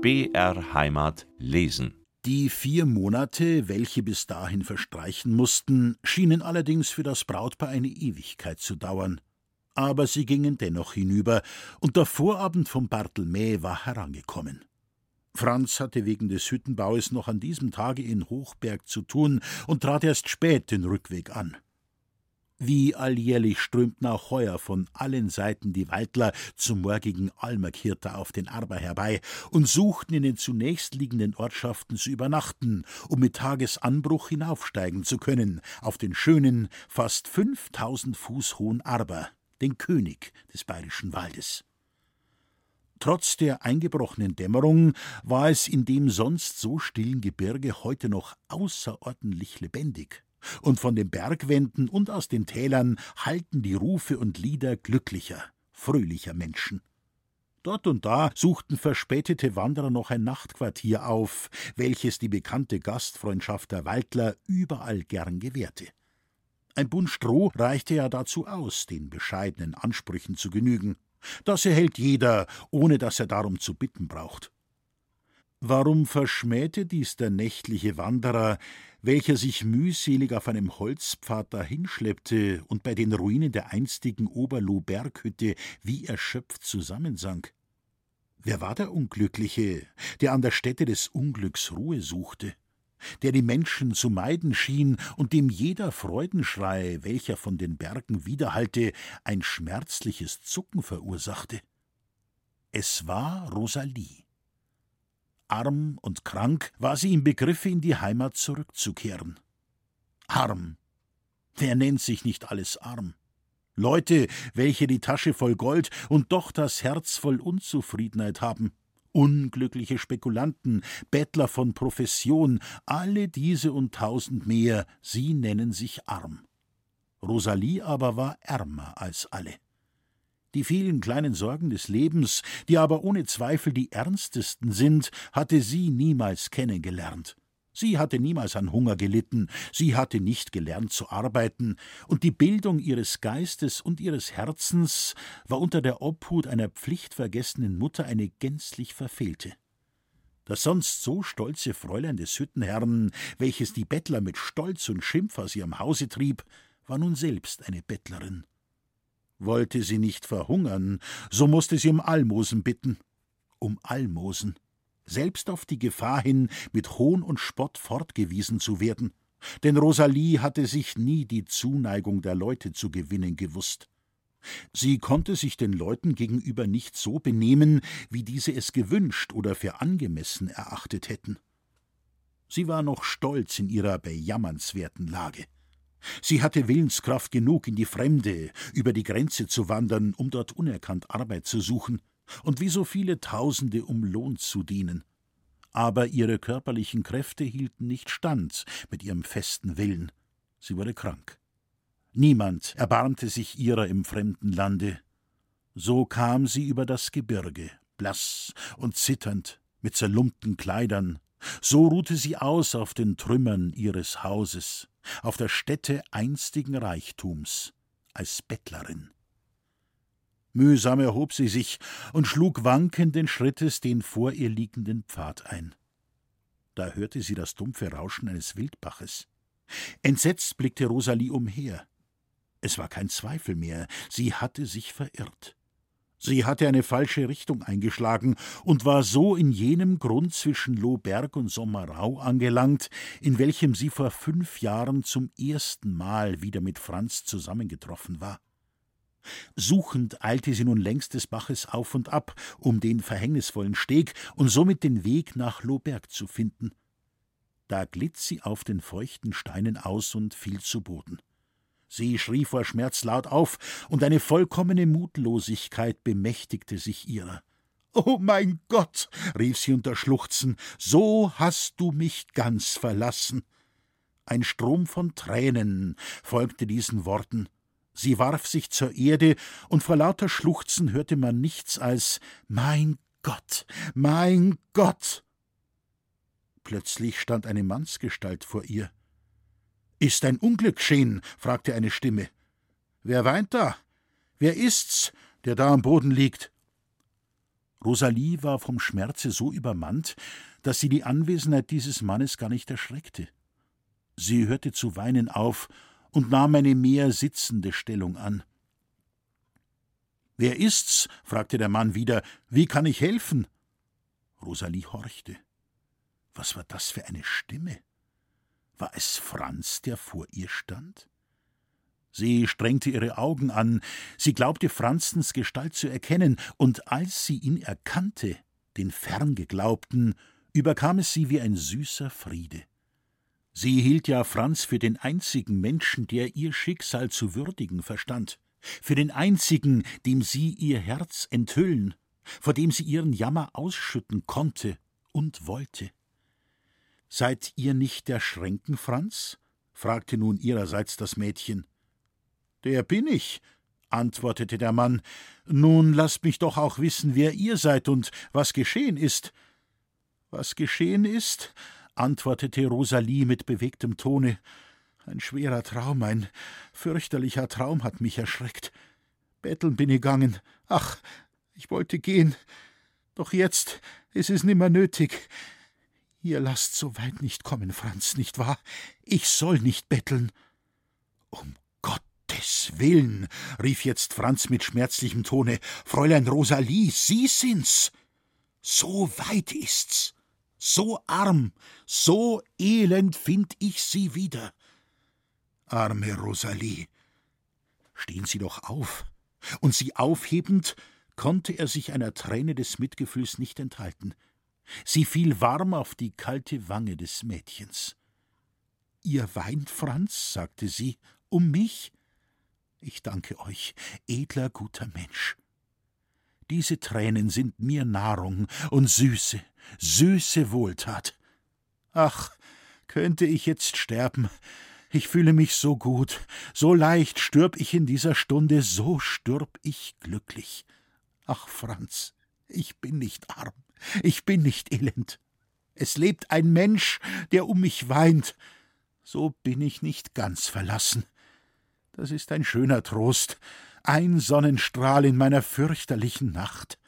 BR Heimat lesen. Die vier Monate, welche bis dahin verstreichen mussten, schienen allerdings für das Brautpaar eine Ewigkeit zu dauern. Aber sie gingen dennoch hinüber, und der Vorabend vom Bartelmäh war herangekommen. Franz hatte wegen des Hüttenbaues noch an diesem Tage in Hochberg zu tun und trat erst spät den Rückweg an. Wie alljährlich strömten auch heuer von allen Seiten die Waldler zum morgigen Almerkirter auf den Arber herbei und suchten in den zunächst liegenden Ortschaften zu übernachten, um mit Tagesanbruch hinaufsteigen zu können auf den schönen, fast fünftausend Fuß hohen Arber, den König des bayerischen Waldes. Trotz der eingebrochenen Dämmerung war es in dem sonst so stillen Gebirge heute noch außerordentlich lebendig und von den Bergwänden und aus den Tälern hallten die Rufe und Lieder glücklicher, fröhlicher Menschen. Dort und da suchten verspätete Wanderer noch ein Nachtquartier auf, welches die bekannte Gastfreundschaft der Waldler überall gern gewährte. Ein Bund Stroh reichte ja dazu aus, den bescheidenen Ansprüchen zu genügen. Das erhält jeder, ohne dass er darum zu bitten braucht. Warum verschmähte dies der nächtliche Wanderer, welcher sich mühselig auf einem Holzpfad dahinschleppte und bei den Ruinen der einstigen Oberloh-Berghütte wie erschöpft zusammensank? Wer war der Unglückliche, der an der Stätte des Unglücks Ruhe suchte, der die Menschen zu meiden schien und dem jeder Freudenschrei, welcher von den Bergen widerhallte, ein schmerzliches Zucken verursachte? Es war Rosalie. Arm und krank war sie im Begriffe, in die Heimat zurückzukehren. Arm. Wer nennt sich nicht alles arm? Leute, welche die Tasche voll Gold und doch das Herz voll Unzufriedenheit haben. Unglückliche Spekulanten, Bettler von Profession, alle diese und tausend mehr, sie nennen sich arm. Rosalie aber war ärmer als alle. Die vielen kleinen Sorgen des Lebens, die aber ohne Zweifel die ernstesten sind, hatte sie niemals kennengelernt. Sie hatte niemals an Hunger gelitten, sie hatte nicht gelernt zu arbeiten, und die Bildung ihres Geistes und ihres Herzens war unter der Obhut einer pflichtvergessenen Mutter eine gänzlich verfehlte. Das sonst so stolze Fräulein des Hüttenherrn, welches die Bettler mit Stolz und Schimpf aus ihrem Hause trieb, war nun selbst eine Bettlerin. Wollte sie nicht verhungern, so musste sie um Almosen bitten. Um Almosen. Selbst auf die Gefahr hin, mit Hohn und Spott fortgewiesen zu werden. Denn Rosalie hatte sich nie die Zuneigung der Leute zu gewinnen gewusst. Sie konnte sich den Leuten gegenüber nicht so benehmen, wie diese es gewünscht oder für angemessen erachtet hätten. Sie war noch stolz in ihrer bejammernswerten Lage. Sie hatte Willenskraft genug, in die Fremde, über die Grenze zu wandern, um dort unerkannt Arbeit zu suchen, und wie so viele Tausende um Lohn zu dienen. Aber ihre körperlichen Kräfte hielten nicht stand mit ihrem festen Willen. Sie wurde krank. Niemand erbarmte sich ihrer im fremden Lande. So kam sie über das Gebirge, blass und zitternd, mit zerlumpten Kleidern. So ruhte sie aus auf den Trümmern ihres Hauses auf der Stätte einstigen Reichtums, als Bettlerin. Mühsam erhob sie sich und schlug wankenden Schrittes den vor ihr liegenden Pfad ein. Da hörte sie das dumpfe Rauschen eines Wildbaches. Entsetzt blickte Rosalie umher. Es war kein Zweifel mehr, sie hatte sich verirrt. Sie hatte eine falsche Richtung eingeschlagen und war so in jenem Grund zwischen Lohberg und Sommerau angelangt, in welchem sie vor fünf Jahren zum ersten Mal wieder mit Franz zusammengetroffen war. Suchend eilte sie nun längs des Baches auf und ab, um den verhängnisvollen Steg und somit den Weg nach Lohberg zu finden. Da glitt sie auf den feuchten Steinen aus und fiel zu Boden. Sie schrie vor Schmerz laut auf, und eine vollkommene Mutlosigkeit bemächtigte sich ihrer. Oh mein Gott, rief sie unter Schluchzen, so hast du mich ganz verlassen. Ein Strom von Tränen folgte diesen Worten. Sie warf sich zur Erde, und vor lauter Schluchzen hörte man nichts als Mein Gott, mein Gott. Plötzlich stand eine Mannsgestalt vor ihr. Ist ein Unglück geschehen? fragte eine Stimme. Wer weint da? Wer ist's, der da am Boden liegt? Rosalie war vom Schmerze so übermannt, dass sie die Anwesenheit dieses Mannes gar nicht erschreckte. Sie hörte zu weinen auf und nahm eine mehr sitzende Stellung an. Wer ist's? fragte der Mann wieder. Wie kann ich helfen? Rosalie horchte. Was war das für eine Stimme? War es Franz, der vor ihr stand? Sie strengte ihre Augen an, sie glaubte Franzens Gestalt zu erkennen, und als sie ihn erkannte, den Ferngeglaubten, überkam es sie wie ein süßer Friede. Sie hielt ja Franz für den einzigen Menschen, der ihr Schicksal zu würdigen verstand, für den einzigen, dem sie ihr Herz enthüllen, vor dem sie ihren Jammer ausschütten konnte und wollte. Seid ihr nicht der Schränken, Franz? fragte nun ihrerseits das Mädchen. Der bin ich, antwortete der Mann. Nun lasst mich doch auch wissen, wer ihr seid und was geschehen ist. Was geschehen ist? antwortete Rosalie mit bewegtem Tone. Ein schwerer Traum, ein fürchterlicher Traum hat mich erschreckt. Betteln bin ich gegangen. Ach, ich wollte gehen. Doch jetzt ist es nimmer nötig. Ihr lasst so weit nicht kommen, Franz, nicht wahr? Ich soll nicht betteln. Um Gottes Willen, rief jetzt Franz mit schmerzlichem Tone, Fräulein Rosalie, Sie sind's. So weit ist's. So arm, so elend find ich Sie wieder. Arme Rosalie. Stehen Sie doch auf. Und sie aufhebend, konnte er sich einer Träne des Mitgefühls nicht enthalten. Sie fiel warm auf die kalte Wange des Mädchens. Ihr weint, Franz, sagte sie, um mich? Ich danke euch, edler, guter Mensch. Diese Tränen sind mir Nahrung und süße, süße Wohltat. Ach, könnte ich jetzt sterben. Ich fühle mich so gut, so leicht stürb ich in dieser Stunde, so stürb ich glücklich. Ach, Franz, ich bin nicht arm. Ich bin nicht elend. Es lebt ein Mensch, der um mich weint. So bin ich nicht ganz verlassen. Das ist ein schöner Trost, ein Sonnenstrahl in meiner fürchterlichen Nacht.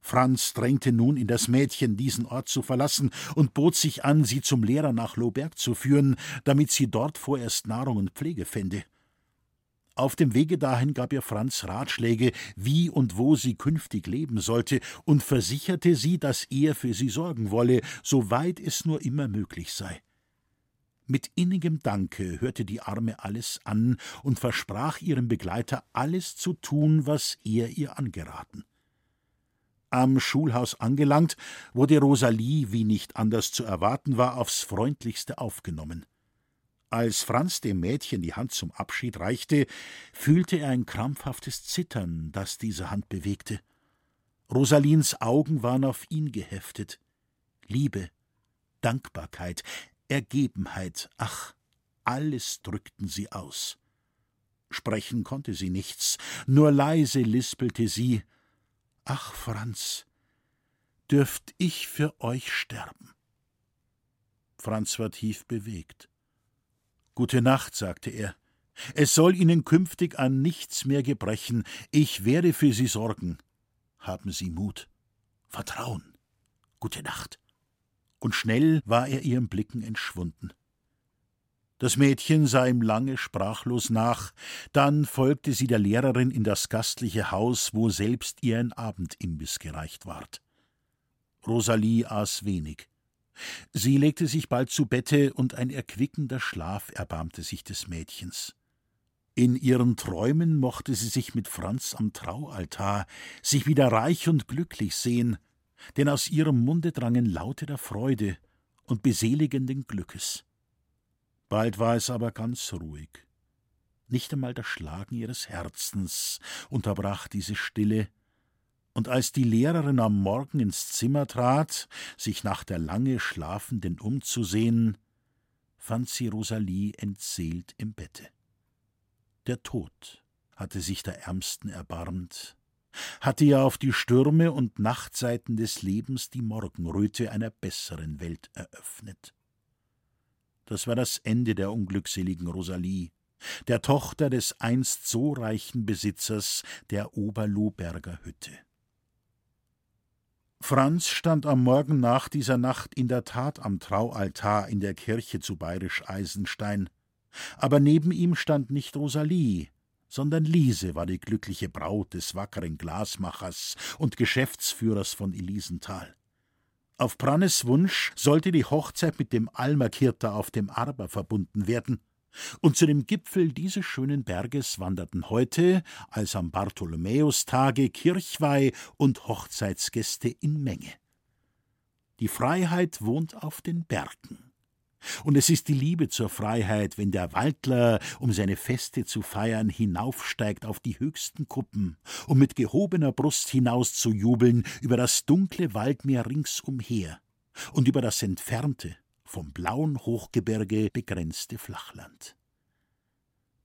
Franz drängte nun in das Mädchen, diesen Ort zu verlassen, und bot sich an, sie zum Lehrer nach Lohberg zu führen, damit sie dort vorerst Nahrung und Pflege fände. Auf dem Wege dahin gab ihr Franz Ratschläge, wie und wo sie künftig leben sollte, und versicherte sie, dass er für sie sorgen wolle, soweit es nur immer möglich sei. Mit innigem Danke hörte die Arme alles an und versprach ihrem Begleiter, alles zu tun, was er ihr angeraten. Am Schulhaus angelangt, wurde Rosalie, wie nicht anders zu erwarten war, aufs freundlichste aufgenommen. Als Franz dem Mädchen die Hand zum Abschied reichte, fühlte er ein krampfhaftes Zittern, das diese Hand bewegte. Rosalins Augen waren auf ihn geheftet. Liebe, Dankbarkeit, Ergebenheit, ach, alles drückten sie aus. Sprechen konnte sie nichts, nur leise lispelte sie Ach, Franz, dürft ich für euch sterben? Franz war tief bewegt. Gute Nacht, sagte er. Es soll Ihnen künftig an nichts mehr gebrechen. Ich werde für Sie sorgen. Haben Sie Mut. Vertrauen. Gute Nacht. Und schnell war er ihren Blicken entschwunden. Das Mädchen sah ihm lange sprachlos nach, dann folgte sie der Lehrerin in das gastliche Haus, wo selbst ihr ein Abendimbiss gereicht ward. Rosalie aß wenig. Sie legte sich bald zu Bette, und ein erquickender Schlaf erbarmte sich des Mädchens. In ihren Träumen mochte sie sich mit Franz am Traualtar, sich wieder reich und glücklich sehen, denn aus ihrem Munde drangen Laute der Freude und beseligenden Glückes. Bald war es aber ganz ruhig. Nicht einmal das Schlagen ihres Herzens unterbrach diese Stille, und als die Lehrerin am Morgen ins Zimmer trat, sich nach der lange Schlafenden umzusehen, fand sie Rosalie entseelt im Bette. Der Tod hatte sich der Ärmsten erbarmt, hatte ja auf die Stürme und Nachtseiten des Lebens die Morgenröte einer besseren Welt eröffnet. Das war das Ende der unglückseligen Rosalie, der Tochter des einst so reichen Besitzers der Oberlohberger Hütte. Franz stand am Morgen nach dieser Nacht in der Tat am Traualtar in der Kirche zu Bayerisch Eisenstein. Aber neben ihm stand nicht Rosalie, sondern Liese war die glückliche Braut des wackeren Glasmachers und Geschäftsführers von Elisenthal. Auf Brannes Wunsch sollte die Hochzeit mit dem Almakirter auf dem Arber verbunden werden. Und zu dem Gipfel dieses schönen Berges wanderten heute, als am Bartholomäustage, Kirchweih und Hochzeitsgäste in Menge. Die Freiheit wohnt auf den Bergen. Und es ist die Liebe zur Freiheit, wenn der Waldler, um seine Feste zu feiern, hinaufsteigt auf die höchsten Kuppen, um mit gehobener Brust hinaus zu jubeln über das dunkle Waldmeer ringsumher und über das entfernte, vom blauen Hochgebirge begrenzte Flachland.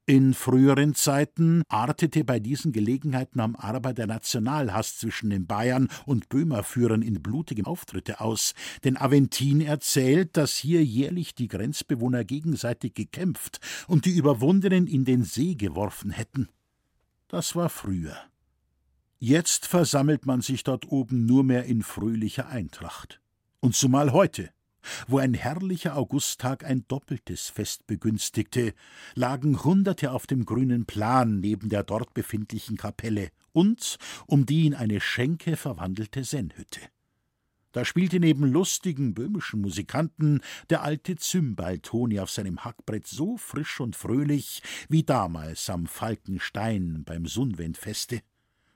In früheren Zeiten artete bei diesen Gelegenheiten am Arber der Nationalhass zwischen den Bayern und Böhmerführern in blutige Auftritte aus, denn Aventin erzählt, dass hier jährlich die Grenzbewohner gegenseitig gekämpft und die Überwundenen in den See geworfen hätten. Das war früher. Jetzt versammelt man sich dort oben nur mehr in fröhlicher Eintracht. Und zumal heute, wo ein herrlicher Augusttag ein doppeltes Fest begünstigte, lagen Hunderte auf dem grünen Plan neben der dort befindlichen Kapelle und um die in eine Schenke verwandelte Sennhütte. Da spielte neben lustigen böhmischen Musikanten der alte Zymbaltoni auf seinem Hackbrett so frisch und fröhlich wie damals am Falkenstein beim Sunwendfeste.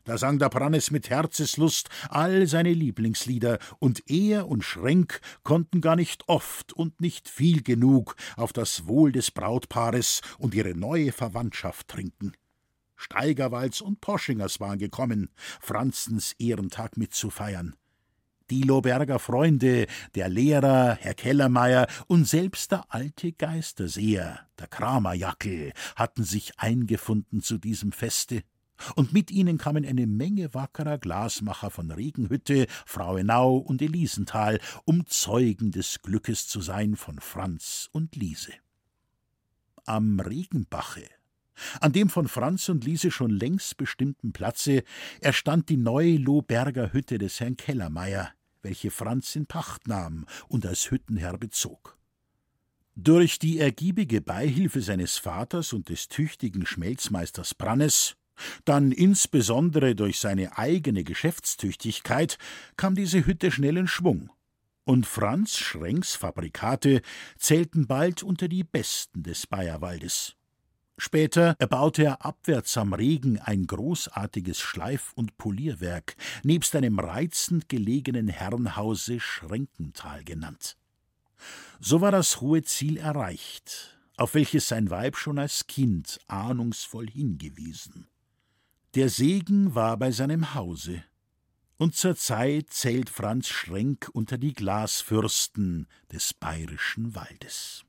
Da sang der Prannes mit Herzeslust all seine Lieblingslieder, und er und Schrenk konnten gar nicht oft und nicht viel genug auf das Wohl des Brautpaares und ihre neue Verwandtschaft trinken. Steigerwalds und Poschingers waren gekommen, Franzens Ehrentag mitzufeiern. Die Loberger Freunde, der Lehrer, Herr Kellermeier und selbst der alte Geisterseher, der Kramerjackel, hatten sich eingefunden zu diesem Feste und mit ihnen kamen eine Menge wackerer Glasmacher von Regenhütte, Frauenau und Elisenthal, um Zeugen des Glückes zu sein von Franz und Liese. Am Regenbache, an dem von Franz und Liese schon längst bestimmten Platze, erstand die neue Lohberger Hütte des Herrn Kellermeier, welche Franz in Pacht nahm und als Hüttenherr bezog. Durch die ergiebige Beihilfe seines Vaters und des tüchtigen Schmelzmeisters Brannes dann insbesondere durch seine eigene Geschäftstüchtigkeit kam diese Hütte schnell in Schwung, und Franz Schrenks Fabrikate zählten bald unter die besten des Bayerwaldes. Später erbaute er abwärts am Regen ein großartiges Schleif- und Polierwerk, nebst einem reizend gelegenen Herrenhause Schrenkental genannt. So war das hohe Ziel erreicht, auf welches sein Weib schon als Kind ahnungsvoll hingewiesen. Der Segen war bei seinem Hause, und zur Zeit zählt Franz Schrenk unter die Glasfürsten des bayerischen Waldes.